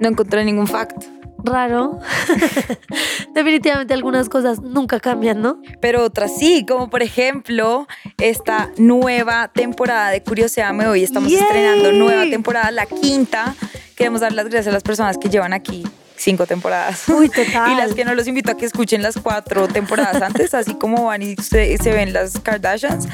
No encontré ningún fact. Raro. Definitivamente algunas cosas nunca cambian, ¿no? Pero otras sí, como por ejemplo esta nueva temporada de Curioseame. Hoy estamos Yay. estrenando nueva temporada, la quinta. Queremos dar las gracias a las personas que llevan aquí cinco temporadas. Uy, total. Y las que no los invito a que escuchen las cuatro temporadas antes, así como van y se, se ven las Kardashians,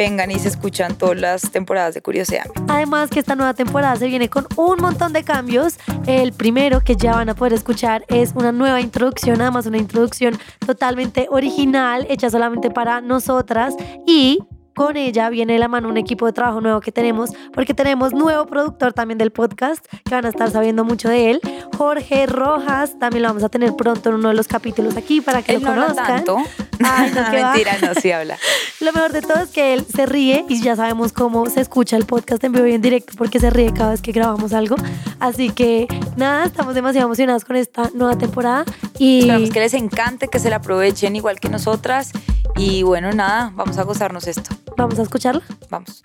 vengan y se escuchan todas las temporadas de Curioseame. Además que esta nueva temporada se viene con un montón de cambios. El primero que ya van a poder escuchar es una nueva introducción, además una introducción totalmente original, hecha solamente para nosotras y con ella viene de la mano un equipo de trabajo nuevo que tenemos, porque tenemos nuevo productor también del podcast, que van a estar sabiendo mucho de él, Jorge Rojas, también lo vamos a tener pronto en uno de los capítulos aquí para que Él lo no conozcan. tanto. Ay, no. Mentira, no, sí habla. Lo mejor de todo es que él se ríe y ya sabemos cómo se escucha el podcast en vivo y en directo porque se ríe cada vez que grabamos algo. Así que nada, estamos demasiado emocionados con esta nueva temporada y Esperamos que les encante, que se la aprovechen igual que nosotras. Y bueno, nada, vamos a gozarnos esto. Vamos a escucharla. Vamos.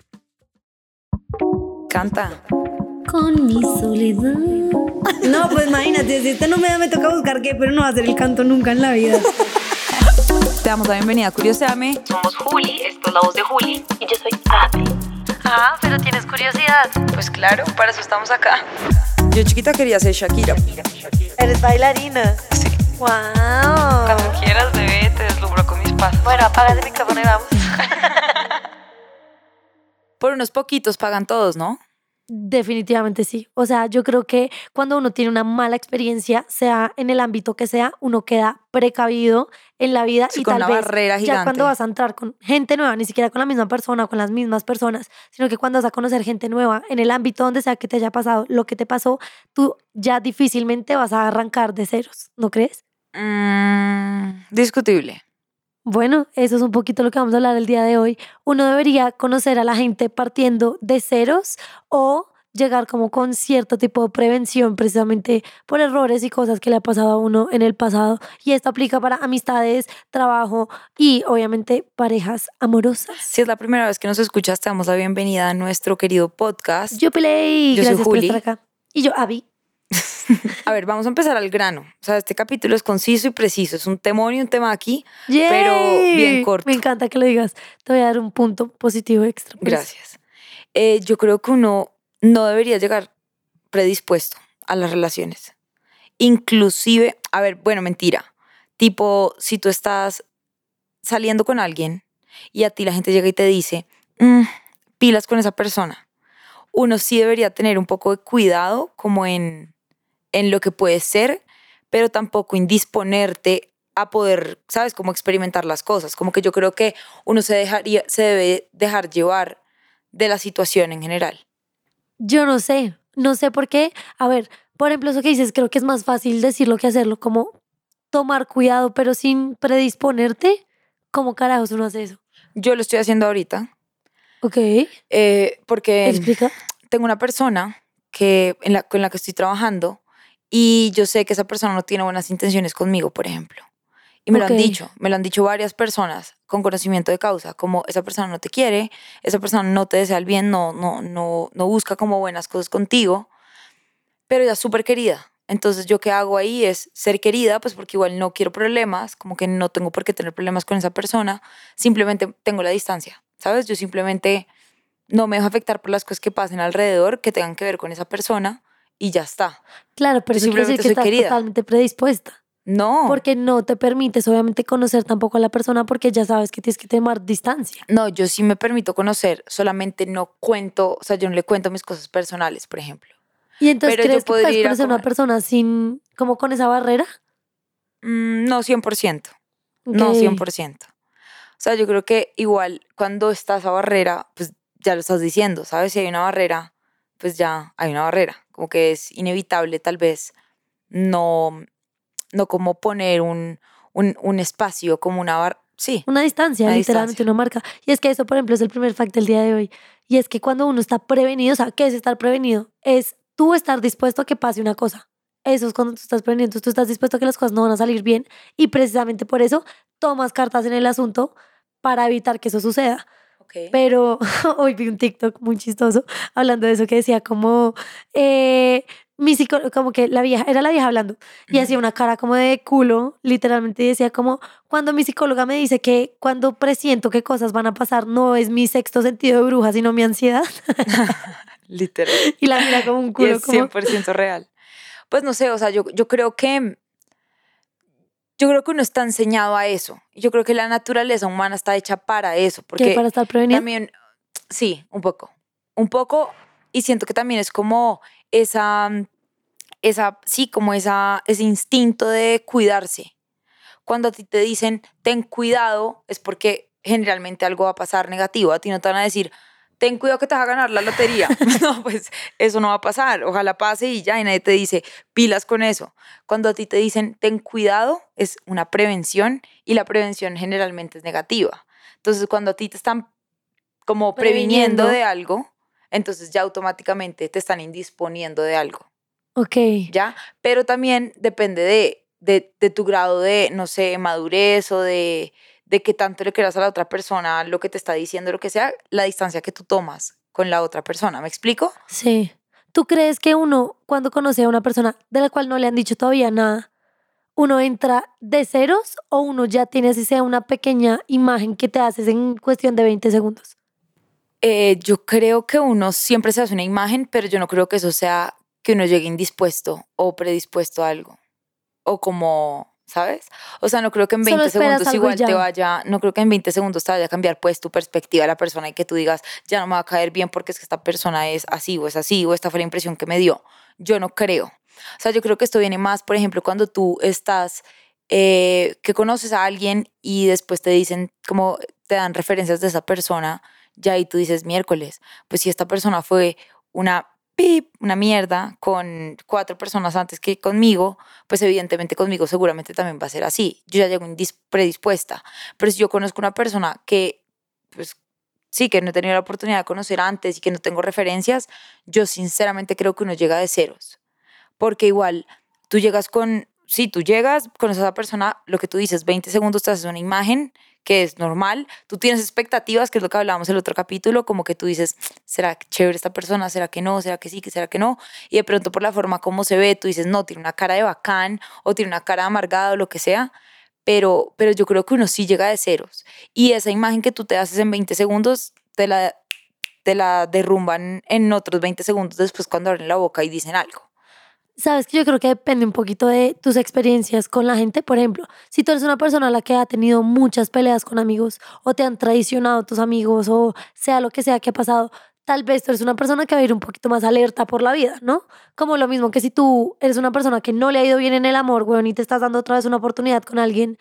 Canta. Con mi soledad. No, pues imagínate, si este no me da, me toca buscar qué, pero no va a ser el canto nunca en la vida. Te damos la bienvenida a Curioseame. Somos Juli, esto es la voz de Juli y yo soy Ave. Ah, pero tienes curiosidad. Pues claro, para eso estamos acá. Yo chiquita quería ser Shakira. Eres bailarina. Sí. Wow. Cuando quieras, bebé, te deslumbro con mis pasos. Bueno, apaga el micrófono y vamos. Por unos poquitos pagan todos, ¿no? Definitivamente sí. O sea, yo creo que cuando uno tiene una mala experiencia, sea en el ámbito que sea, uno queda precavido en la vida Sí, y con tal una vez barrera ya gigante. cuando vas a entrar con gente nueva, ni siquiera con la misma persona con las mismas personas, sino que cuando vas a conocer gente nueva en el ámbito donde sea que te haya pasado lo que te pasó, tú ya difícilmente vas a arrancar de ceros, ¿no crees? Mm, discutible. Bueno, eso es un poquito lo que vamos a hablar el día de hoy. Uno debería conocer a la gente partiendo de ceros o llegar como con cierto tipo de prevención precisamente por errores y cosas que le ha pasado a uno en el pasado. Y esto aplica para amistades, trabajo y obviamente parejas amorosas. Si es la primera vez que nos escuchas, te damos la bienvenida a nuestro querido podcast. Yo Play, Yo soy por Juli. estar acá. Y yo, Abby. A ver, vamos a empezar al grano. O sea, este capítulo es conciso y preciso. Es un temón y un tema aquí. Pero bien corto. Me encanta que lo digas. Te voy a dar un punto positivo extra. por eso. Gracias. Eh, yo creo que uno no debería llegar predispuesto a las relaciones. Inclusive, a ver, bueno, mentira. Tipo, si tú estás saliendo con alguien y a ti la gente llega y te dice, "Mm, pilas con esa persona. Uno sí debería tener un poco de cuidado como en, en lo que puede ser, pero tampoco indisponerte a poder, ¿sabes? Como experimentar las cosas. Como que yo creo que uno se, dejaría, se debe dejar llevar de la situación en general. Yo no sé, no sé por qué. A ver, por ejemplo, eso que dices, creo que es más fácil decirlo que hacerlo, como tomar cuidado, pero sin predisponerte. ¿Cómo carajos uno hace eso? Yo lo estoy haciendo ahorita Ok, eh, porque explica. tengo una persona que, en la, con la que estoy trabajando y yo sé que esa persona no tiene buenas intenciones conmigo, por ejemplo. Y me lo han dicho, me lo han dicho varias personas con conocimiento de causa, como esa persona no te quiere, esa persona no te desea el bien, no, no, no, no busca como buenas cosas contigo, pero ella es súper querida. Entonces yo qué hago ahí es ser querida, pues porque igual no quiero problemas, como que no tengo por qué tener problemas con esa persona, simplemente tengo la distancia, ¿sabes? Yo simplemente no me dejo afectar por las cosas que pasen alrededor que tengan que ver con esa persona y ya está. Claro, pero eso quiere decir simplemente que estás totalmente predispuesta. No, Porque no te permites, obviamente, conocer tampoco a la persona porque ya sabes que tienes que tomar distancia. no, yo sí me permito conocer, solamente no cuento, o sea, yo no le cuento mis cosas personales, por ejemplo. Y entonces, Pero ¿crees que puedes conocer a una persona sin, como con esa barrera? Mm, no, 100%. No, Ok. 100%. O sea, yo creo que igual cuando está esa barrera, pues ya lo estás diciendo, ¿sabes? Si hay una barrera, pues ya hay una barrera. Como que es inevitable tal vez no, no como poner un, un, un espacio, como una barrera. Sí, Una distancia, Una literalmente distancia. una marca. Y es que eso, por ejemplo, es el primer fact del día de hoy. Y es que cuando uno está prevenido, o sea, ¿qué es estar prevenido? Es tú estar dispuesto a que pase una cosa. Eso es cuando tú estás prevenido. Entonces tú estás dispuesto a que las cosas no van a salir bien. Y precisamente por eso tomas cartas en el asunto para evitar que eso suceda. Pero hoy vi un TikTok muy chistoso hablando de eso que decía como, eh, mi psicólogo, como que la vieja, era la vieja hablando, y hacía una cara como de culo, literalmente y decía como, cuando mi psicóloga me dice que cuando presiento que cosas van a pasar, no es mi sexto sentido de bruja, sino mi ansiedad. Literal. y la mira como un Y culo, es como, 100% real. Pues no sé, o sea, yo, yo creo que yo creo que uno está enseñado a eso. Yo creo que la naturaleza humana está hecha para eso, que porque para estar prevenido. también sí, un poco. Un poco y siento que también es como esa esa sí, como esa ese instinto de cuidarse. Cuando a ti te dicen, "Ten cuidado", es porque generalmente algo va a pasar negativo. A ti no te van a decir, ten cuidado que te vas a ganar la lotería. no, pues eso no va a pasar. Ojalá pase y ya, y nadie te dice, pilas con eso. Cuando a ti te dicen, ten cuidado, es una prevención y la prevención generalmente es negativa. Entonces, cuando a ti te están como previniendo, Previniendo. de algo, entonces ya automáticamente te están indisponiendo de algo, Ok. ¿ya? Pero también depende de, de, de tu grado de, no sé, madurez o de, de qué tanto le quieras a la otra persona, lo que te está diciendo, lo que sea, la distancia que tú tomas con la otra persona. ¿Me explico? Sí. ¿Tú crees que uno, cuando conoce a una persona de la cual no le han dicho todavía nada, uno entra de ceros o uno ya tiene así sea una pequeña imagen que te haces en cuestión de 20 segundos? Eh, yo creo que uno siempre se hace una imagen, pero yo no creo que eso sea que uno llegue indispuesto o predispuesto a algo. O como, ¿sabes? O sea, no creo que en Solo 20 esperas segundos y igual te ya. vaya, no creo que en 20 segundos te vaya a cambiar pues tu perspectiva de la persona y que tú digas, ya no me va a caer bien porque es que esta persona es así o es así o esta fue la impresión que me dio. Yo no creo. O sea, yo creo que esto viene más, por ejemplo, cuando tú estás, eh, que conoces a alguien y después te dicen, como te dan referencias de esa persona, ya ahí tú dices miércoles, pues si esta persona fue una pip, una mierda con cuatro personas antes que conmigo, pues evidentemente conmigo seguramente también va a ser así. Yo ya llego predispuesta. Pero si yo conozco una persona que, pues sí, que no he tenido la oportunidad de conocer antes y que no tengo referencias, yo sinceramente creo que uno llega de ceros. Porque igual tú llegas con, sí, tú llegas, conoces a esa persona, lo que tú dices, 20 segundos te haces una imagen que es normal, tú tienes expectativas, que es lo que hablábamos en el otro capítulo, como que tú dices, ¿será chévere esta persona? ¿Será que no? ¿Será que sí? ¿Que será que no? Y de pronto por la forma como se ve, tú dices, no, tiene una cara de bacán o tiene una cara de amargado o lo que sea, pero, pero yo creo que uno sí llega de ceros. Y esa imagen que tú te haces en 20 segundos, te la, te la derrumban en otros 20 segundos después cuando abren la boca y dicen algo. Sabes que yo creo que depende un poquito de tus experiencias con la gente. Por ejemplo, si tú eres una persona a la que ha tenido muchas peleas con amigos o te han traicionado tus amigos o sea lo que sea que ha pasado, tal vez tú eres una persona que va a ir un poquito más alerta por la vida, ¿no? Como lo mismo que si tú eres una persona que no le ha ido bien en el amor, weón, y te estás dando otra vez una oportunidad con alguien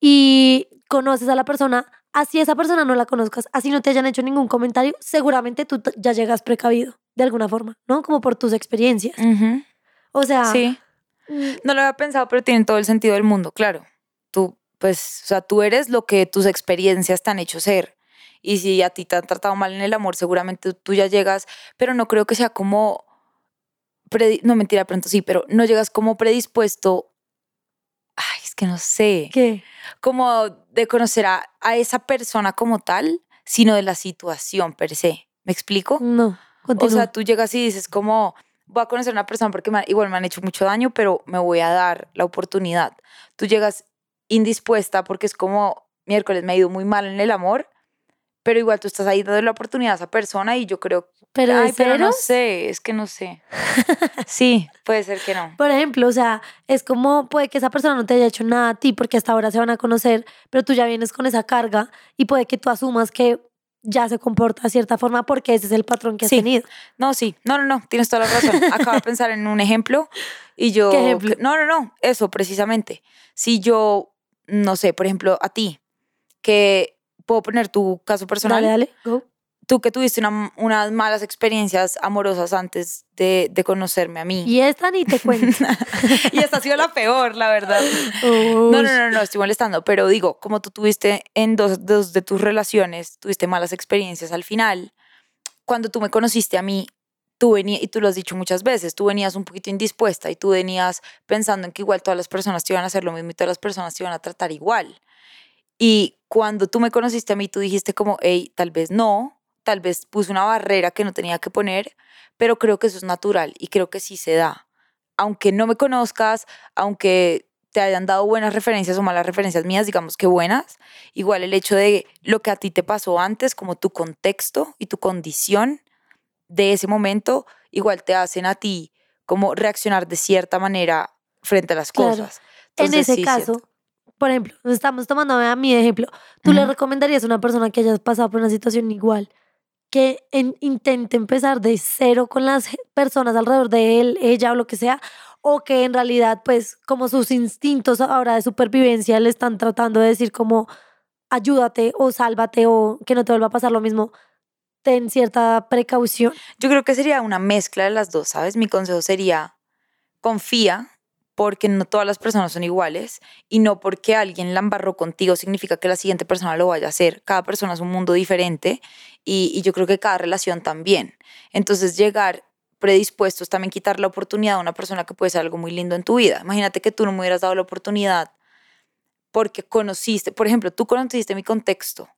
y conoces a la persona, así esa persona no la conozcas, así no te hayan hecho ningún comentario, seguramente tú ya llegas precavido de alguna forma, ¿no? Como por tus experiencias. O sea, Sí. mm, No lo había pensado, pero tiene todo el sentido del mundo, claro. Tú, pues, o sea, tú eres lo que tus experiencias te han hecho ser. Y si a ti te han tratado mal en el amor, seguramente tú ya llegas, pero no creo que sea como, no mentira, pronto sí, pero no llegas como predispuesto, ay, es que no sé, ¿qué? como de conocer a, a esa persona como tal, sino de la situación per se. ¿Me explico? No, O sea, tú llegas y dices como, voy a conocer a una persona porque me- igual me han hecho mucho daño, pero me voy a dar la oportunidad. Tú llegas indispuesta porque es como, miércoles me ha ido muy mal en el amor, pero igual tú estás ahí dando la oportunidad a esa persona y yo creo, pero ay, pero no sé, es que no sé. Sí, puede ser que no. por ejemplo, o sea, es como puede que esa persona no te haya hecho nada a ti porque hasta ahora se van a conocer, pero tú ya vienes con esa carga y puede que tú asumas que ya se comporta de cierta forma porque ese es el patrón que has Sí. tenido. No, sí, no, no, no, tienes toda la razón. Acabo de pensar en un ejemplo y yo... ¿Qué ejemplo? No, no, no, eso precisamente. Si yo, no sé, por ejemplo, a ti, que puedo poner tu caso personal, Dale, dale, go. Tú que tuviste una- unas malas experiencias amorosas antes de, de conocerme a mí. Y esta ni te cuento. y esta ha sido la peor, la verdad. Uy. No, no, no, no, estoy molestando, pero digo, como tú tuviste en dos, dos de tus relaciones, tuviste malas experiencias al final, cuando tú me conociste a mí, tú venías, y tú lo has dicho muchas veces, tú venías un poquito indispuesta y tú venías pensando en que igual todas las personas te iban a hacer lo mismo y todas las personas te iban a tratar igual. Y cuando tú me conociste a mí, tú dijiste como, hey, tal vez no, tal vez puse una barrera que no tenía que poner, pero creo que eso es natural y creo que sí se da. aunque no me conozcas, aunque te hayan dado buenas referencias o malas referencias mías, digamos que buenas, igual el hecho de lo que a ti te pasó antes, como tu contexto y tu condición de ese momento, igual te hacen a ti como reaccionar de cierta manera frente a las Claro. cosas. En Entonces, ese sí, caso, siento- por ejemplo, estamos tomando a de ejemplo. ¿Tú le recomendarías a una persona que haya pasado por una situación igual que en- intente empezar de cero con las personas alrededor de él, ella o lo que sea? O que en realidad, pues, como sus instintos ahora de supervivencia le están tratando de decir como ayúdate o sálvate o que no te vuelva a pasar lo mismo. Ten cierta precaución. Yo creo que sería una mezcla de las dos, ¿sabes? Mi consejo sería, confía, porque no todas las personas son iguales y no porque alguien la embarró contigo significa que la siguiente persona lo vaya a hacer. Cada persona es un mundo diferente y, y yo creo que cada relación también. Entonces llegar predispuestos también quitar la oportunidad a una persona que puede ser algo muy lindo en tu vida. Imagínate que tú no me hubieras dado la oportunidad porque conociste, por ejemplo, tú conociste mi contexto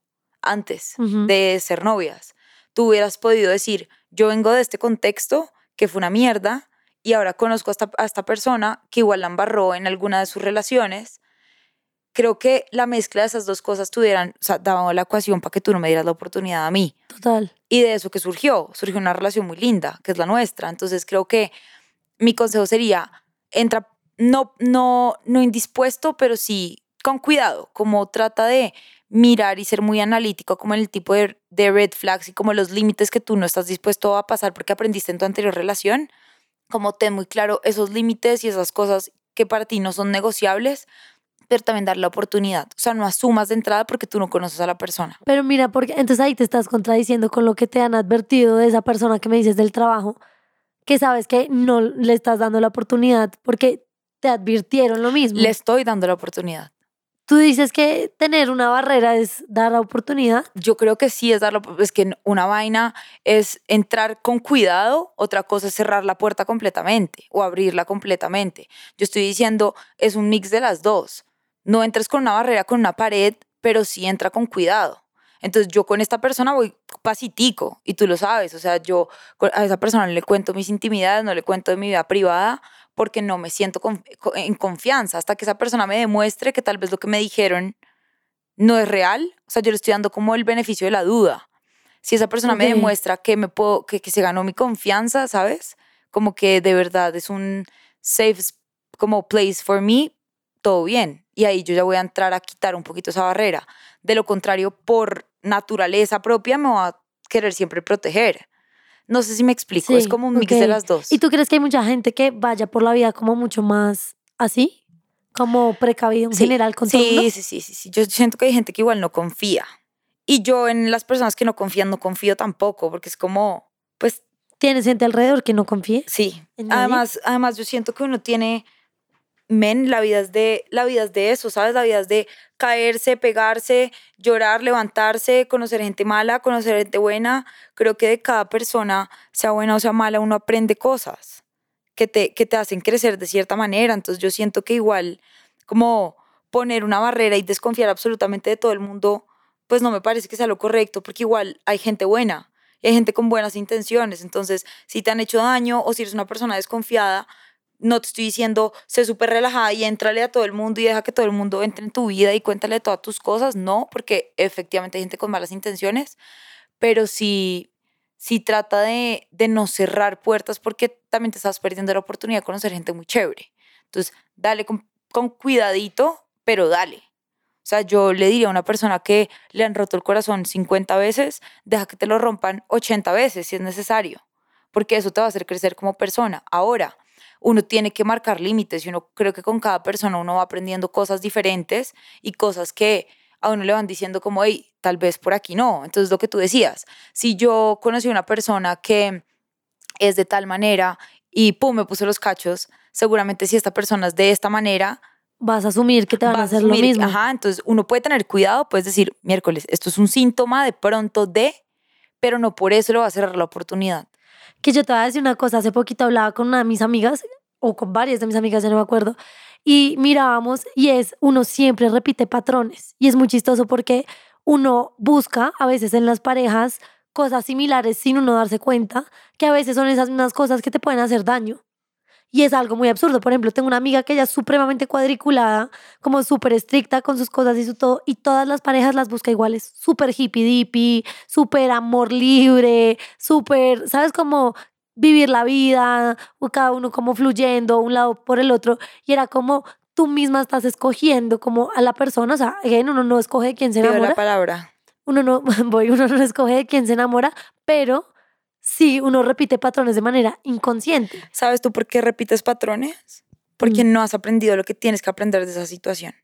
antes de ser novias. Tú hubieras podido decir, yo vengo de este contexto que fue una mierda y ahora conozco a esta, a esta persona que igual la embarró en alguna de sus relaciones. Creo que la mezcla de esas dos cosas tuvieran, o sea, daba la ecuación para que tú no me dieras la oportunidad a mí. Total. Y de eso que surgió, surgió una relación muy linda, que es la nuestra. Entonces creo que mi consejo sería, entra, no, no, no indispuesto, pero sí con cuidado, como trata de mirar y ser muy analítico como en el tipo de, de red flags y como los límites que tú no estás dispuesto a pasar porque aprendiste en tu anterior relación, como ten muy claro esos límites y esas cosas que para ti no son negociables, pero también dar la oportunidad. O sea, no asumas de entrada porque tú no conoces a la persona. Pero mira, porque entonces ahí te estás contradiciendo con lo que te han advertido de esa persona que me dices del trabajo, que sabes que no le estás dando la oportunidad porque te advirtieron lo mismo. Le estoy dando la oportunidad. Tú dices que tener una barrera es dar la oportunidad. Yo creo que sí es darlo, es que una vaina es entrar con cuidado, otra cosa es cerrar la puerta completamente o abrirla completamente. Yo estoy diciendo, es un mix de las dos. No entres con una barrera, con una pared, pero sí entra con cuidado. Entonces yo con esta persona voy pasitico y tú lo sabes, o sea, yo a esa persona no le cuento mis intimidades, no le cuento de mi vida privada porque no me siento con- co- en confianza hasta que esa persona me demuestre que tal vez lo que me dijeron no es real, o sea, yo le estoy dando como el beneficio de la duda. Si esa persona me demuestra que me puedo, que, que se ganó mi confianza, ¿sabes? Como que de verdad es un safe como place for me, todo bien. Y ahí yo ya voy a entrar a quitar un poquito esa barrera. De lo contrario, por naturaleza propia me va a querer siempre proteger. No sé si me explico, es como un mix de ok. las dos. ¿Y tú crees que hay mucha gente que vaya por la vida como mucho más así? Como precavido en Sí, general con todo sí, mundo? sí, sí, sí, sí. Yo siento que hay gente que igual no confía. Y yo en las personas que no confían no confío tampoco, porque es como, pues ¿Tienes gente alrededor que no confíe? sí. Además, además yo siento que uno tiene, men, la vida es de, la vida es de eso, ¿sabes? La vida es de caerse, pegarse, llorar, levantarse, conocer gente mala, conocer gente buena. Creo que de cada persona, sea buena o sea mala, uno aprende cosas que te, que te hacen crecer de cierta manera. Entonces yo siento que igual como poner una barrera y desconfiar absolutamente de todo el mundo, pues no me parece que sea lo correcto, porque igual hay gente buena y hay gente con buenas intenciones. Entonces, si te han hecho daño o si eres una persona desconfiada, no te estoy diciendo, sé súper relajada y éntrale a todo el mundo y deja que todo el mundo entre en tu vida y cuéntale todas tus cosas. No, porque efectivamente hay gente con malas intenciones, pero sí, sí trata de, de no cerrar puertas porque también te estás perdiendo la oportunidad de conocer gente muy chévere. Entonces, dale con, con cuidadito, pero dale. O sea, yo le diría a una persona que le han roto el corazón 50 veces, deja que te lo rompan 80 veces si es necesario, porque eso te va a hacer crecer como persona. Ahora, uno tiene que marcar límites y uno creo que con cada persona uno va aprendiendo cosas diferentes y cosas que a uno le van diciendo como, hey, tal vez por aquí no. Entonces, lo que tú decías, si yo conocí a una persona que es de tal manera y pum, me puso los cachos, seguramente si esta persona es de esta manera, Vas a asumir que te van a hacer lo asumir- mismo. Ajá, entonces uno puede tener cuidado, puedes decir, miércoles, esto es un síntoma de pronto de, pero no por eso le va a cerrar la oportunidad. Que yo te voy a decir una cosa, hace poquito hablaba con una de mis amigas, o con varias de mis amigas, ya no me acuerdo, y mirábamos, y es, uno siempre repite patrones, y es muy chistoso porque uno busca a veces en las parejas cosas similares sin uno darse cuenta, que a veces son esas mismas cosas que te pueden hacer daño. Y es algo muy absurdo. Por ejemplo, tengo una amiga que ella es supremamente cuadriculada, como súper estricta con sus cosas y su todo, y todas las parejas las busca iguales. Súper hippie dippy, súper amor libre, súper, ¿sabes? Como vivir la vida, cada uno como fluyendo un lado por el otro. Y era como tú misma estás escogiendo como a la persona, o sea, uno no escoge de quién se Pido la enamora, palabra. uno no, voy, uno no escoge de quién se enamora, pero sí uno repite patrones de manera inconsciente. ¿Sabes tú por qué repites patrones? Porque Mm. no has aprendido lo que tienes que aprender de esa situación.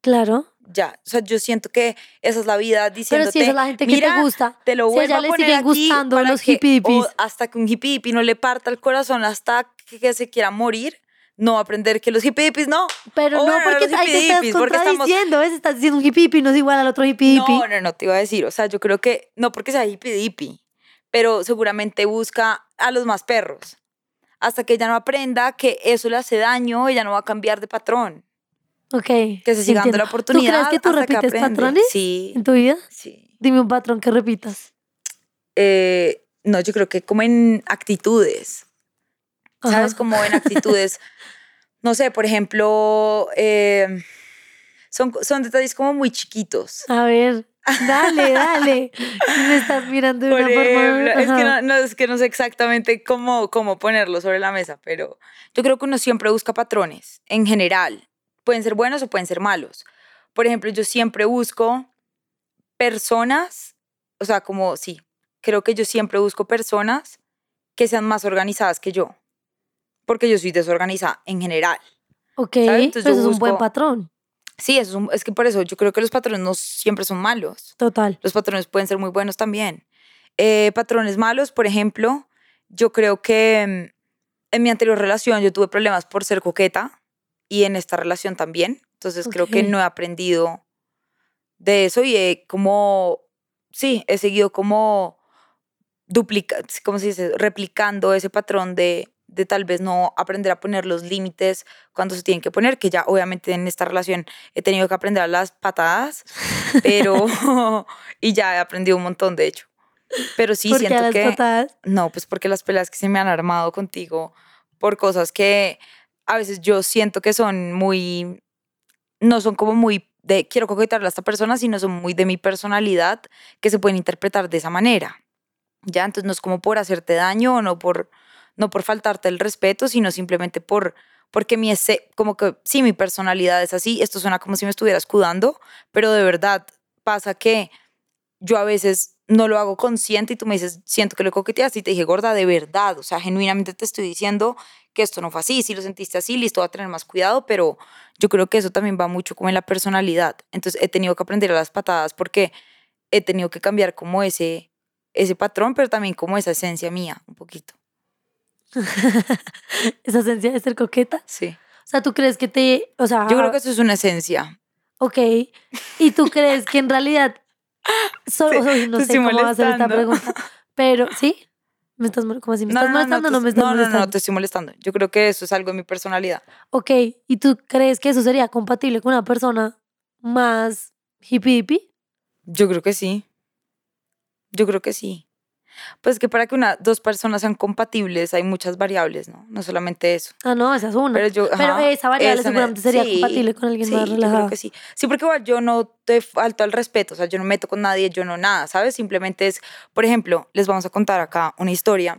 Claro. Ya, o sea, yo siento que esa es la vida Pero diciéndote, si esa es la gente que mira, te gusta, te lo si a vuelvo ella a le poner aquí gustando para los que- hippie o hasta que un hippie hippie no le parta el corazón hasta que, que se quiera morir, no aprender que los hippie hippies no. Pero O no, porque ahí te estás contradiciendo, ¿ves? Estás diciendo un hippie hippie no es igual al otro hippie hippie. No, no, no, te iba a decir, o sea, yo creo que no porque sea hippie hippie, pero seguramente busca a los más perros. Hasta que ella no aprenda que eso le hace daño, ella no va a cambiar de patrón. Ok. Que se siga dando la oportunidad. ¿Tú crees que tú repites aprende. patrones Sí, en tu vida? sí. Dime un patrón que repitas. Eh, no, yo creo que como en actitudes, ¿sabes? Ajá. Como en actitudes, no sé, por ejemplo, eh, son, son detalles como muy chiquitos. A ver, dale, dale. Me estás mirando de Por una forma. ejemplo, es que no, no, es que no sé exactamente cómo, cómo ponerlo sobre la mesa, pero yo creo que uno siempre busca patrones en general. Pueden ser buenos o pueden ser malos. Por ejemplo, yo siempre busco personas, o sea, como sí, creo que yo siempre busco personas que sean más organizadas que yo, porque yo soy desorganizada en general. Ok, ¿sabes? Entonces pero yo eso es un buen patrón. Sí, eso es, un- es que por eso yo creo que los patrones no siempre son malos. Total. Los patrones pueden ser muy buenos también. Eh, patrones malos, por ejemplo, yo creo que mm, en mi anterior relación yo tuve problemas por ser coqueta y en esta relación también. Entonces creo que no he aprendido de eso y he como, sí, he seguido como duplica, ¿cómo se dice? Replicando ese patrón de, de tal vez no aprender a poner los límites cuando se tienen que poner, que ya obviamente en esta relación he tenido que aprender a las patadas, pero, y ya he aprendido un montón de hecho. Pero sí, a siento las que... patadas. No, pues porque las peleas que se me han armado contigo por cosas que a veces yo siento que son muy, no son como muy de quiero coquetearle a esta persona, sino son muy de mi personalidad que se pueden interpretar de esa manera. Ya, entonces no es como por hacerte daño o no por, no por faltarte el respeto, sino simplemente por, porque mi ese, como que sí, mi personalidad es así, esto suena como si me estuviera escudando, pero de verdad pasa que yo a veces no lo hago consciente y tú me dices, siento que lo coqueteaste y te dije, gorda, de verdad, o sea, genuinamente te estoy diciendo que esto no fue así, si lo sentiste así, listo, va a tener más cuidado, pero yo creo que eso también va mucho como en la personalidad. Entonces he tenido que aprender a las patadas porque he tenido que cambiar como ese, ese patrón, pero también como esa esencia mía, un poquito. Esa esencia de ser coqueta. Sí. O sea, ¿tú crees que te. O sea. Yo creo que eso es una esencia. Ok. ¿Y tú crees que en realidad. so- Sí, uy, no sé cómo va a hacer esta pregunta. Pero, ¿sí? ¿Me estás, ¿Cómo así? ¿Me estás molestando o no te- me estás no, no, molestando? no, te estoy molestando. Yo creo que eso es algo de mi personalidad. Ok. ¿Y tú crees que eso sería compatible con una persona más hippie hippie? Yo creo que sí. Yo creo que sí. Pues que para que una, dos personas sean compatibles hay muchas variables, ¿no? No solamente eso. Ah, no, esa es una. Pero yo, Pero ajá, esa variable esa seguramente sería sí, compatible con alguien sí, más yo relajado. creo que sí. Sí, porque igual yo no te falto al respeto, o sea, yo no me meto con nadie, yo no nada, ¿sabes? Simplemente es, por ejemplo, les vamos a contar acá una historia.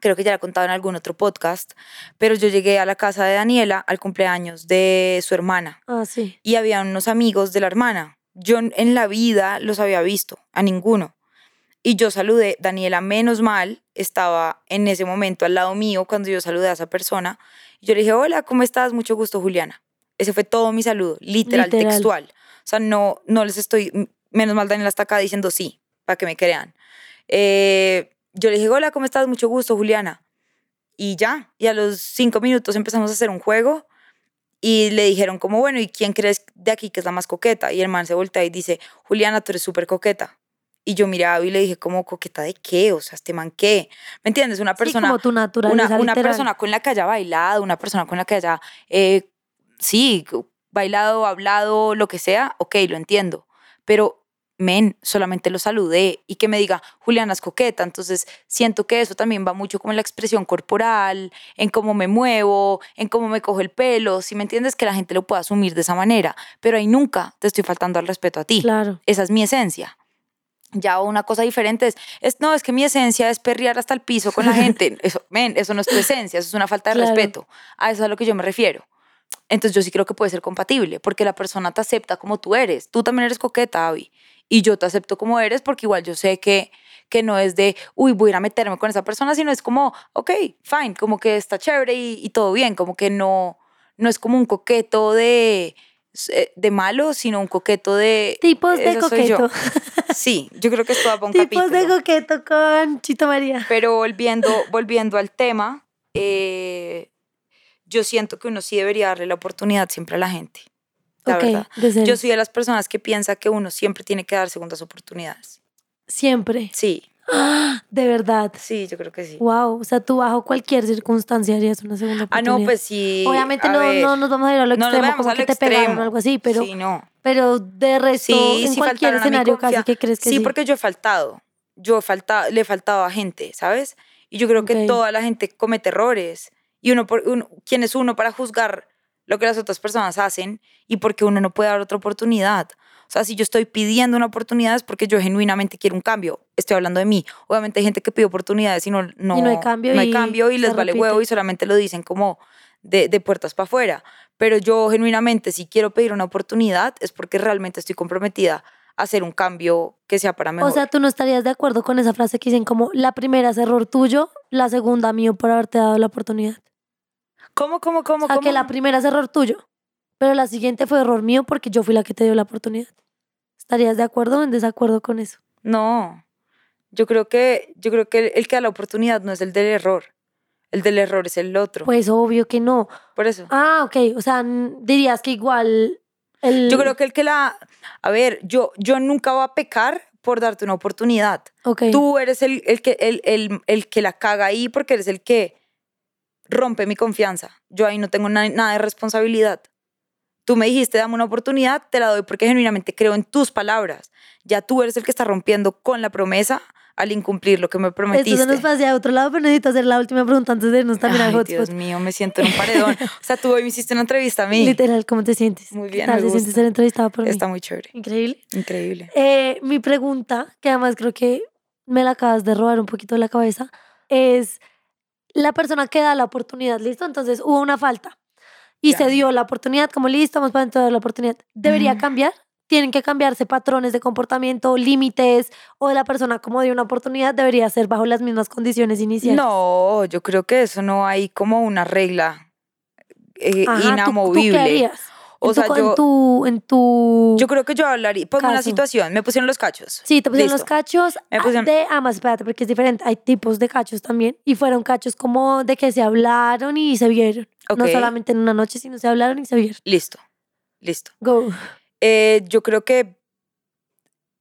Creo que ya la he contado en algún otro podcast, pero yo llegué a la casa de Daniela al cumpleaños de su hermana Ah, sí. y había unos amigos de la hermana. Yo en la vida los había visto, a ninguno. Y yo saludé, Daniela, menos mal, estaba en ese momento al lado mío cuando yo saludé a esa persona. Y yo le dije, hola, ¿cómo estás? Mucho gusto, Juliana. Ese fue todo mi saludo, literal, Literal. textual. O sea, no, no les estoy, menos mal Daniela está acá diciendo sí, para que me crean. Eh, yo le dije, hola, ¿cómo estás? Mucho gusto, Juliana. Y ya, y a los cinco minutos empezamos a hacer un juego y le dijeron como, bueno, ¿y quién crees de aquí que es la más coqueta? Y el man se voltea y dice, Juliana, tú eres súper coqueta. Y yo miraba y le dije como, ¿coqueta de qué? O sea, este man, ¿qué? ¿Me entiendes? Una Sí, persona, como tu naturaleza una, una persona con la que haya bailado, una persona con la que haya, eh, sí, bailado, hablado, lo que sea, ok, lo entiendo. Pero men, solamente lo saludé y que me diga, Juliana es coqueta. Entonces siento que eso también va mucho como en la expresión corporal, en cómo me muevo, en cómo me cojo el pelo. Si me entiendes, que la gente lo pueda asumir de esa manera. Pero ahí nunca te estoy faltando al respeto a ti. Claro. Esa es mi esencia. Ya una cosa diferente es, es, no, es que mi esencia es perrear hasta el piso con la gente. Eso, men, eso no es tu esencia, eso es una falta de Claro. respeto. A eso es a lo que yo me refiero. Entonces yo sí creo que puede ser compatible, porque la persona te acepta como tú eres. Tú también eres coqueta, Abby. Y yo te acepto como eres, porque igual yo sé que, que no es de, uy, voy a ir a meterme con esa persona, sino es como, ok, fine, como que está chévere y, y todo bien, como que no, no es como un coqueto de, de malo, sino un coqueto de... Tipos de coqueto. Sí, yo creo que esto va para un Tipos de coqueto con Chito María. Pero volviendo, volviendo al tema, eh, yo siento que uno sí debería darle la oportunidad siempre a la gente. La verdad. Yo soy de las personas que piensa que uno siempre tiene que dar segundas oportunidades. Siempre. Sí, De verdad. sí, yo creo que sí. Wow. O sea, tú bajo cualquier circunstancia harías una segunda Ah, oportunidad. no, pues sí. Obviamente no, ver, no nos vamos a ir a lo no extremo, como a que te pegaron o algo así, pero, Sí, no. pero de resto, Sí, en sí cualquier escenario casi que crees que sí. Sí, porque yo he faltado. Yo he faltado, le he faltado a gente, ¿sabes? Y yo creo que toda la gente comete errores. Y uno, por, uno, ¿quién es uno para juzgar lo que las otras personas hacen y porque uno no puede dar otra oportunidad? O sea, si yo estoy pidiendo una oportunidad es porque yo genuinamente quiero un cambio. Estoy hablando de mí. Obviamente hay gente que pide oportunidades y no, no, Y no hay cambio no hay y cambio y les vale repite. huevo y solamente lo dicen como de, de puertas para afuera. Pero yo genuinamente, si quiero pedir una oportunidad, es porque realmente estoy comprometida a hacer un cambio que sea para mejor. O sea, tú no estarías de acuerdo con esa frase que dicen como la primera es error tuyo, la segunda mío por haberte dado la oportunidad. ¿Cómo, cómo, cómo, O sea, cómo? que la primera es error tuyo, pero la siguiente fue error mío porque yo fui la que te dio la oportunidad. ¿Estarías de acuerdo o en desacuerdo con eso? No, yo creo que, yo creo que el, que da la oportunidad no es el del error. El del error es el otro. Pues obvio que no. Por eso. Ah, ok. O sea, dirías que igual el... Yo creo que el que la... A ver, yo, yo nunca voy a pecar por darte una oportunidad. Ok. Tú eres el, el, que, el, el, el que la caga ahí porque eres el que rompe mi confianza. Yo ahí no tengo na- nada de responsabilidad. Tú me dijiste, dame una oportunidad, te la doy porque genuinamente creo en tus palabras. Ya tú eres el que está rompiendo con la promesa al incumplir lo que me Esto prometiste. se nos pasa a otro lado, pero necesito hacer la última pregunta antes de irnos también Ay, Dios hotspot. mío, me siento en un paredón. O sea, tú hoy me hiciste una entrevista a mí. Literal, ¿cómo te sientes? Muy ¿Qué bien, tal me se siente gusta. ser entrevistada por mí? Está muy chévere. Increíble. Increíble. Eh, mi pregunta, que además creo que me la acabas de robar un poquito de la cabeza, es la persona que da la oportunidad, ¿listo? Entonces hubo una falta y se dio la oportunidad, como listo, vamos para dentro de la oportunidad. ¿Debería cambiar? ¿Tienen que cambiarse patrones de comportamiento, límites o la persona como dio una oportunidad debería ser bajo las mismas condiciones iniciales? No, yo creo que eso no hay como una regla eh, Ajá, ¿tú- ¿tú, inamovible. qué harías? O en, sea, tu, yo- en tu, en tu... Yo creo que yo hablaría. Pongo una Caso. situación. Me pusieron los cachos. Sí, te pusieron los cachos Me ah, pusieron- de, ah, más espérate, porque es diferente. Hay tipos de cachos también. Y fueron cachos como de que se hablaron y se vieron. No solamente en una noche, sino se hablaron y se vieron. Listo. Listo. Go. Eh, yo creo que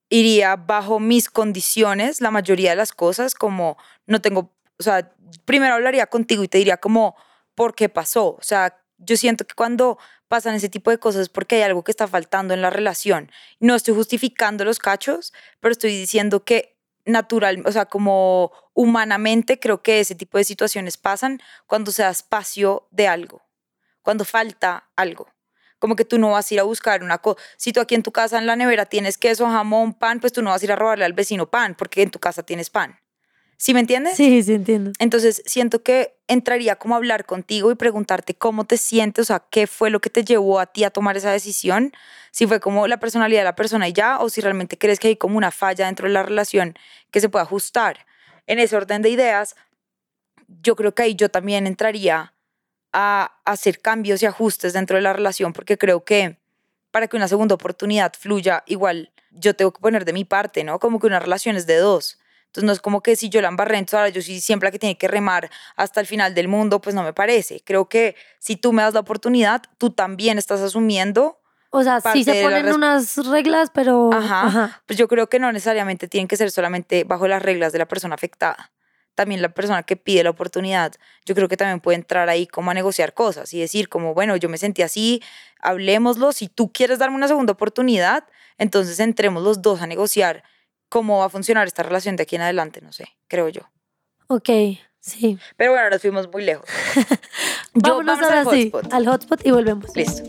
iría bajo mis condiciones la mayoría de las cosas, como no tengo, o sea, primero hablaría contigo y te diría como, ¿por qué pasó? O sea, yo siento que cuando pasan ese tipo de cosas es porque hay algo que está faltando en la relación. No estoy justificando los cachos, pero estoy diciendo que natural, o sea, como humanamente creo que ese tipo de situaciones pasan cuando se da espacio de algo, cuando falta algo. Como que tú no vas a ir a buscar una cosa. Si tú aquí en tu casa en la nevera tienes queso, jamón, pan, pues tú no vas a ir a robarle al vecino pan porque en tu casa tienes pan. ¿Sí me entiendes? Sí, sí, entiendo. Entonces siento que entraría como a hablar contigo y preguntarte cómo te sientes, o sea, qué fue lo que te llevó a ti a tomar esa decisión, si fue como la personalidad de la persona y ya, o si realmente crees que hay como una falla dentro de la relación que se puede ajustar. En ese orden de ideas, yo creo que ahí yo también entraría a hacer cambios y ajustes dentro de la relación, porque creo que para que una segunda oportunidad fluya, igual yo tengo que poner de mi parte, ¿no? Como que una relación es de dos. Entonces no es como que si yo la embarré, entonces ahora yo soy siempre la que tiene que remar hasta el final del mundo, pues no me parece. Creo que si tú me das la oportunidad, tú también estás asumiendo, O sea, sí se ponen unas reglas, pero... Ajá. pues yo creo que no necesariamente tienen que ser solamente bajo las reglas de la persona afectada. también la persona que pide la oportunidad, yo creo que también puede entrar ahí como a negociar cosas y decir como, bueno, yo me sentí así, hablemoslo, si tú quieres darme una segunda oportunidad, entonces entremos los dos a negociar cómo va a funcionar esta relación de aquí en adelante, no sé, creo yo. Ok, sí. Pero bueno, nos fuimos muy lejos. Yo- Vámonos al ahora sí hotspot. al hotspot y volvemos. Listo.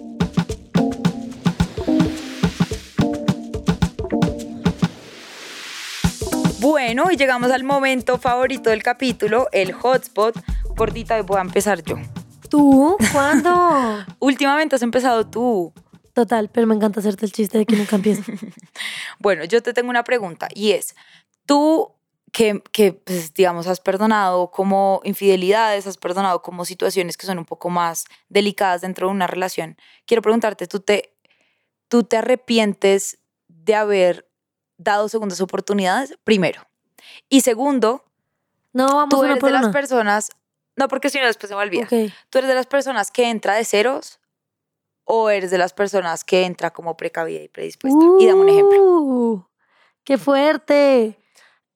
Bueno, y llegamos al momento favorito del capítulo, el hotspot. Gordita, voy a empezar yo. ¿Tú? ¿Cuándo? Últimamente has empezado tú. Total, pero me encanta hacerte el chiste de que nunca empiezo. Bueno, yo te tengo una pregunta y es, tú que, que pues, digamos, has perdonado como infidelidades, has perdonado como situaciones que son un poco más delicadas dentro de una relación, quiero preguntarte, ¿tú te, tú te arrepientes de haber dado segundas oportunidades? Primero. Y segundo, No, vamos tú eres de las personas, no porque si no después se me olvida, Ok. ¿tú eres de las personas que entra de ceros o eres de las personas que entra como precavida y predispuesta? y dame un ejemplo. Uh, ¡Qué fuerte!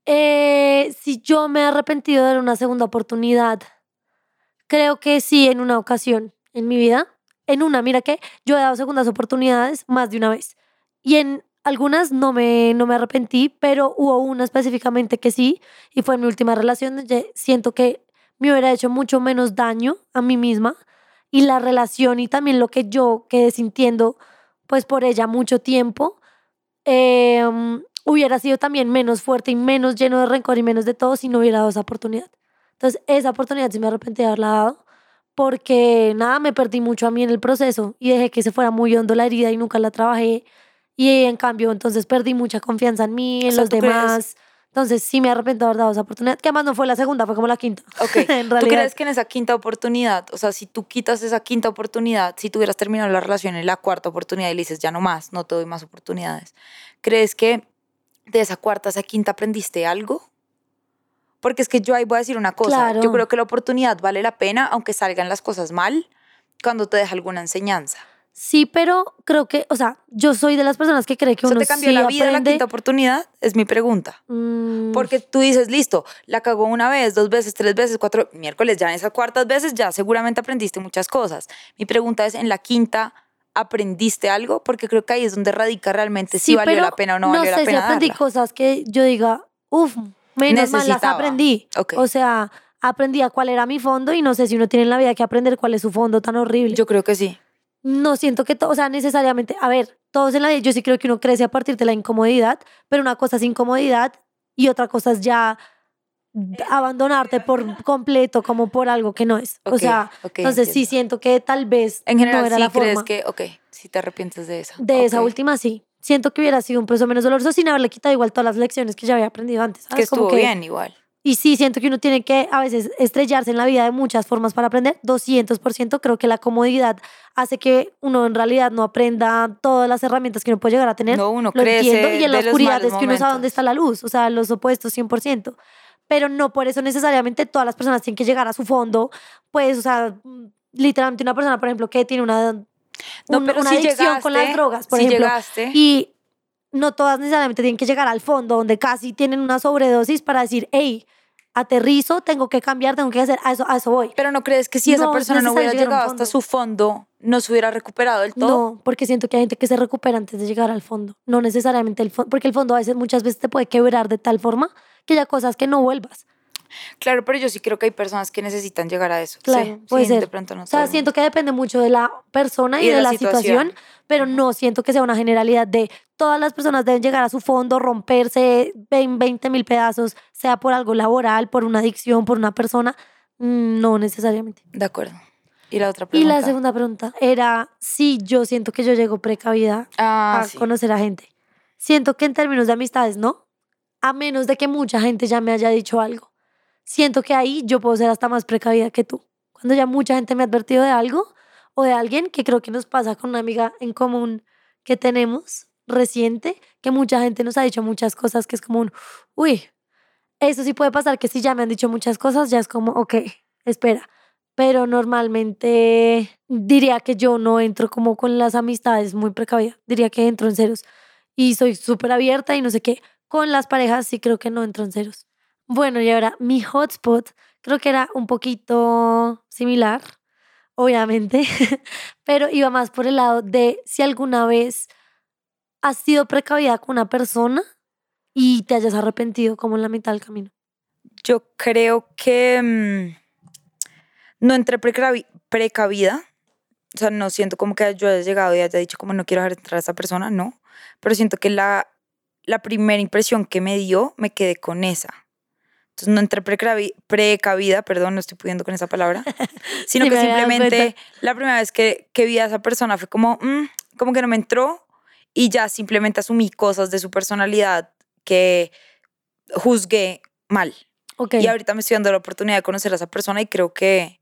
Eh, si yo me he arrepentido de una segunda oportunidad, creo que sí, en una ocasión en mi vida. En una, mira que yo he dado segundas oportunidades más de una vez. Y en algunas no me, no me arrepentí, pero hubo una específicamente que sí, y fue en mi última relación. donde Siento que me hubiera hecho mucho menos daño a mí misma y la relación y también lo que yo quedé sintiendo pues por ella mucho tiempo, eh, hubiera sido también menos fuerte y menos lleno de rencor y menos de todo si no hubiera dado esa oportunidad. Entonces, esa oportunidad sí me arrepentí de haberla dado porque nada, me perdí mucho a mí en el proceso y dejé que se fuera muy hondo la herida y nunca la trabajé. Y en cambio, entonces perdí mucha confianza en mí, en O sea, los ¿tú crees? Entonces, sí me arrepiento de haber dado esa oportunidad, que además no fue la segunda, fue como la quinta. Ok, en ¿tú realidad. crees que en esa quinta oportunidad, o sea, si tú quitas esa quinta oportunidad, si tuvieras terminado la relación en la cuarta oportunidad y le dices, ya no más, no te doy más oportunidades, ¿crees que de esa cuarta a esa quinta aprendiste algo? Porque es que yo ahí voy a decir una cosa, Claro. yo creo que la oportunidad vale la pena, aunque salgan las cosas mal, cuando te deja alguna enseñanza. Sí, pero creo que, o sea, yo soy de las personas que cree que ¿Eso uno te cambió sí la vida la aprende. quinta oportunidad? Es mi pregunta. Mm, Porque tú dices, listo, la cagó una vez, dos veces, tres veces, cuatro, miércoles, ya en esas cuartas veces ya seguramente aprendiste muchas cosas. Mi pregunta es, ¿en la quinta aprendiste algo? Porque creo que ahí es donde radica realmente si valió la pena o no, valió sé la si pena aprendí darla. cosas que yo diga, uff, menos mal las aprendí. Ok. O sea, aprendí a cuál era mi fondo y no sé si uno tiene en la vida que aprender cuál es su fondo tan horrible. Yo creo que sí. No siento que todo, o sea, necesariamente, a ver, todos en la vida, yo sí creo que uno crece a partir de la incomodidad, pero una cosa es incomodidad y otra cosa es ya abandonarte por completo como por algo que no es. o sea, entonces sí siento que tal vez En general, no era sí la crees forma. que, ok, si te arrepientes de esa. De esa última sí. Siento que hubiera sido un proceso menos doloroso sin haberle quitado igual todas las lecciones que ya había aprendido antes. Que ¿sabes? Como estuvo bien igual. Y sí, siento que uno tiene que a veces estrellarse en la vida de muchas formas para aprender. 200% creo que la comodidad hace que uno en realidad no aprenda todas las herramientas que uno puede llegar a tener. No, uno Lo crece entiendo. Y en la oscuridad es que uno sabe dónde momentos. está la luz. O sea, los opuestos 100%. Pero no por eso necesariamente todas las personas tienen que llegar a su fondo. Pues, o sea, literalmente una persona, por ejemplo, que tiene una, No, un- pero una si adicción con las llegaste, drogas, por si ejemplo. llegaste, Y no todas necesariamente tienen que llegar al fondo, donde casi tienen una sobredosis para decir, hey, aterrizo, tengo que cambiar, tengo que hacer, a eso, a eso voy. pero ¿no crees que si esa No es persona no hubiera llegado hasta su fondo, no se hubiera recuperado del todo? No, porque siento que hay gente que se recupera antes de llegar al fondo. No necesariamente el fondo, porque el fondo a veces, muchas veces te puede quebrar de tal forma que haya cosas que no vuelvas. Claro, pero yo sí creo que hay personas que necesitan llegar a eso. Claro, Sí, puede sí, ser. De pronto no O sea, siento que depende mucho de la persona y, de, la, situación, pero no siento que sea una generalidad de todas las personas deben llegar a su fondo, romperse en 20 mil pedazos, sea por algo laboral, por una adicción, por una persona. Mm, No necesariamente. De acuerdo. Y la otra Y pregunta. la segunda pregunta era si yo siento que yo llego precavida Ah, a sí. conocer a gente. Siento que en términos de amistades, no. A menos de que mucha gente ya me haya dicho algo. Siento que ahí yo puedo ser hasta más precavida que tú. Cuando ya mucha gente me ha advertido de algo o de alguien que creo que nos pasa con una amiga en común que tenemos reciente, que mucha gente nos ha dicho muchas cosas que es como un, uy, eso sí puede pasar que si ya me han dicho muchas cosas, ya es como, ok, espera. Pero normalmente diría que yo no entro como con las amistades muy precavida. Diría que entro en ceros. Y soy súper abierta y no sé qué. Con las parejas sí creo que no entro en ceros. Bueno, y ahora mi hotspot creo que era un poquito similar, obviamente, pero iba más por el lado de si alguna vez has sido precavida con una persona y te hayas arrepentido como en la mitad del camino. Yo creo que mm, no entré precavi- precavida. O sea, no siento como que yo haya llegado y haya dicho como no quiero dejar entrar a esta persona, no. Pero siento que la, la primera impresión que me dio, me quedé con esa. Entonces no entré precavi- precavida, perdón, no estoy pudiendo con esa palabra, sino Sí, que simplemente la primera vez que, que vi a esa persona fue como, mm, como que no me entró y ya simplemente asumí cosas de su personalidad que juzgué mal. Ok. Y ahorita me estoy dando la oportunidad de conocer a esa persona y creo que,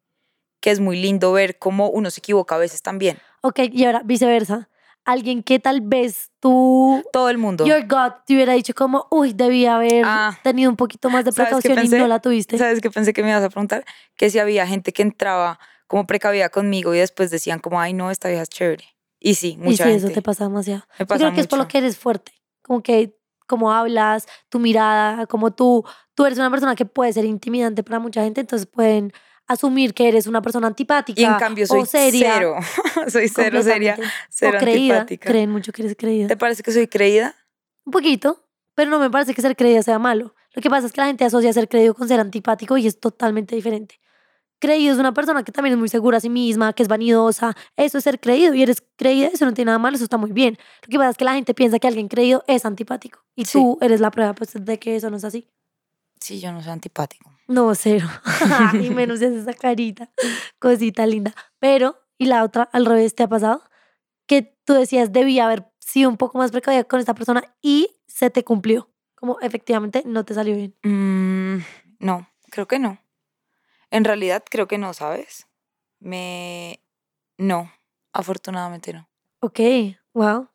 que es muy lindo ver cómo uno se equivoca a veces también. Ok, y ahora viceversa. Alguien que tal vez tú, Todo el mundo. your God, te hubiera dicho como, uy, debía haber Ah. tenido un poquito más de ¿Sabes qué precaución y no la tuviste. ¿Sabes qué pensé que me ibas a preguntar? Que si había gente que entraba como precavida conmigo y después decían como, ay no, esta vieja es chévere. Y sí, Y mucha sí, gente. eso te pasa demasiado. Me Yo pasa creo que es por lo mucho. que eres fuerte. Como que, como hablas, tu mirada, como tú, tú eres una persona que puede ser intimidante para mucha gente, entonces pueden asumir que eres una persona antipática Y en cambio soy o seria. cero. soy cero seria, cero o creída. antipática. Creen mucho que eres creída. ¿Te parece que soy creída? Un poquito, pero no me parece que ser creída sea malo. Lo que pasa es que la gente asocia ser creído con ser antipático y es totalmente diferente. Creído es una persona que también es muy segura a sí misma, que es vanidosa. Eso es ser creído y eres creída, eso no tiene nada malo, eso está muy bien. Lo que pasa es que la gente piensa que alguien creído es antipático y Sí. tú eres la prueba pues, de que eso no es así. Sí, yo no soy antipático. No, cero. y menos es esa carita. Cosita linda. Pero, y la otra, al revés, ¿te ha pasado? Que tú decías, debía haber sido un poco más precavida con esta persona y se te cumplió. Como efectivamente no te salió bien. Mm, no, creo que no. En realidad creo que no, ¿sabes? Me... No, afortunadamente no. Ok, wow.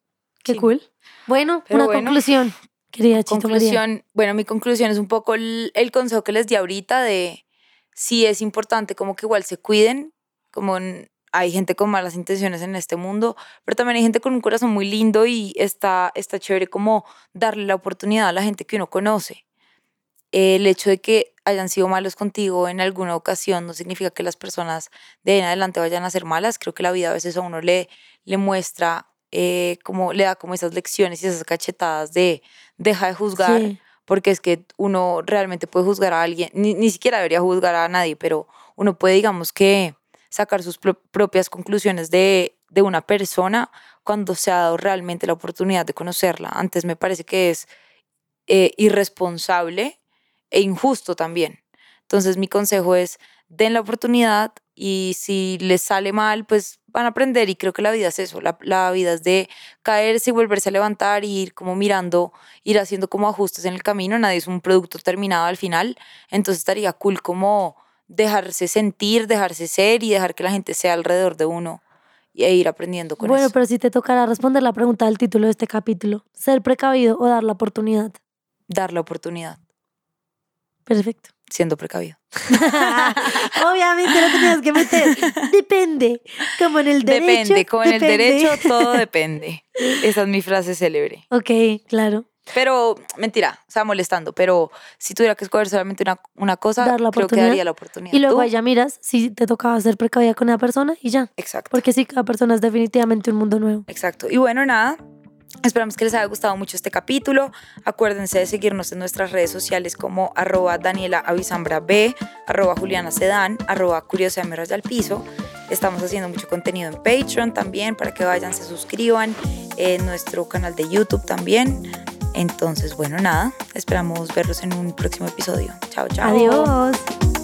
Qué Sí. cool. Bueno, Pero una bueno, conclusión, querida Chito María. Conclusión, bueno, mi conclusión es un poco el, el consejo que les di ahorita de si es importante como que igual se cuiden, como en- hay gente con malas intenciones en este mundo, pero también hay gente con un corazón muy lindo y está, está chévere como darle la oportunidad a la gente que uno conoce. El hecho de que hayan sido malos contigo en alguna ocasión no significa que las personas de ahí en adelante vayan a ser malas. Creo que la vida a veces a uno le, le muestra, eh, como le da como esas lecciones y esas cachetadas de deja de juzgar, Sí. porque es que uno realmente puede juzgar a alguien, ni, ni siquiera debería juzgar a nadie, pero uno puede, digamos que, sacar sus pro- propias conclusiones de, de una persona cuando se ha dado realmente la oportunidad de conocerla. Antes me parece que es eh, irresponsable e injusto también. Entonces mi consejo es, den la oportunidad y si les sale mal, pues van a aprender y creo que la vida es eso, la, la vida es de caerse y volverse a levantar y ir como mirando, ir haciendo como ajustes en el camino, nadie es un producto terminado al final, entonces estaría cool como dejarse sentir, dejarse ser y dejar que la gente sea alrededor de uno y e ir aprendiendo con Bueno, eso. pero si te tocará responder la pregunta del título de este capítulo, ser precavido o dar la oportunidad. Dar la oportunidad, Perfecto. Siendo precavido. Obviamente lo tenías que meter. Depende. Como en el derecho. Depende, como en el derecho todo depende. Esa es mi frase célebre. Ok, claro. Pero, mentira, o sea, molestando, pero si tuviera que escoger solamente una, una cosa, Dar la creo que daría la oportunidad. Y luego ¿Tú? ya miras si te tocaba ser precavida con una persona y ya. Exacto. Porque sí, cada persona es definitivamente un mundo nuevo. Exacto. Y bueno, nada. Esperamos que les haya gustado mucho este capítulo. Acuérdense de seguirnos en nuestras redes sociales como arroba Daniela Avisambra B, arroba Juliana Sedán, arroba Curiosa al Piso. Estamos haciendo mucho contenido en Patreon también para que vayan, se suscriban. En nuestro canal de YouTube también. Entonces, bueno, nada. Esperamos verlos en un próximo episodio. Chao, chao. Adiós.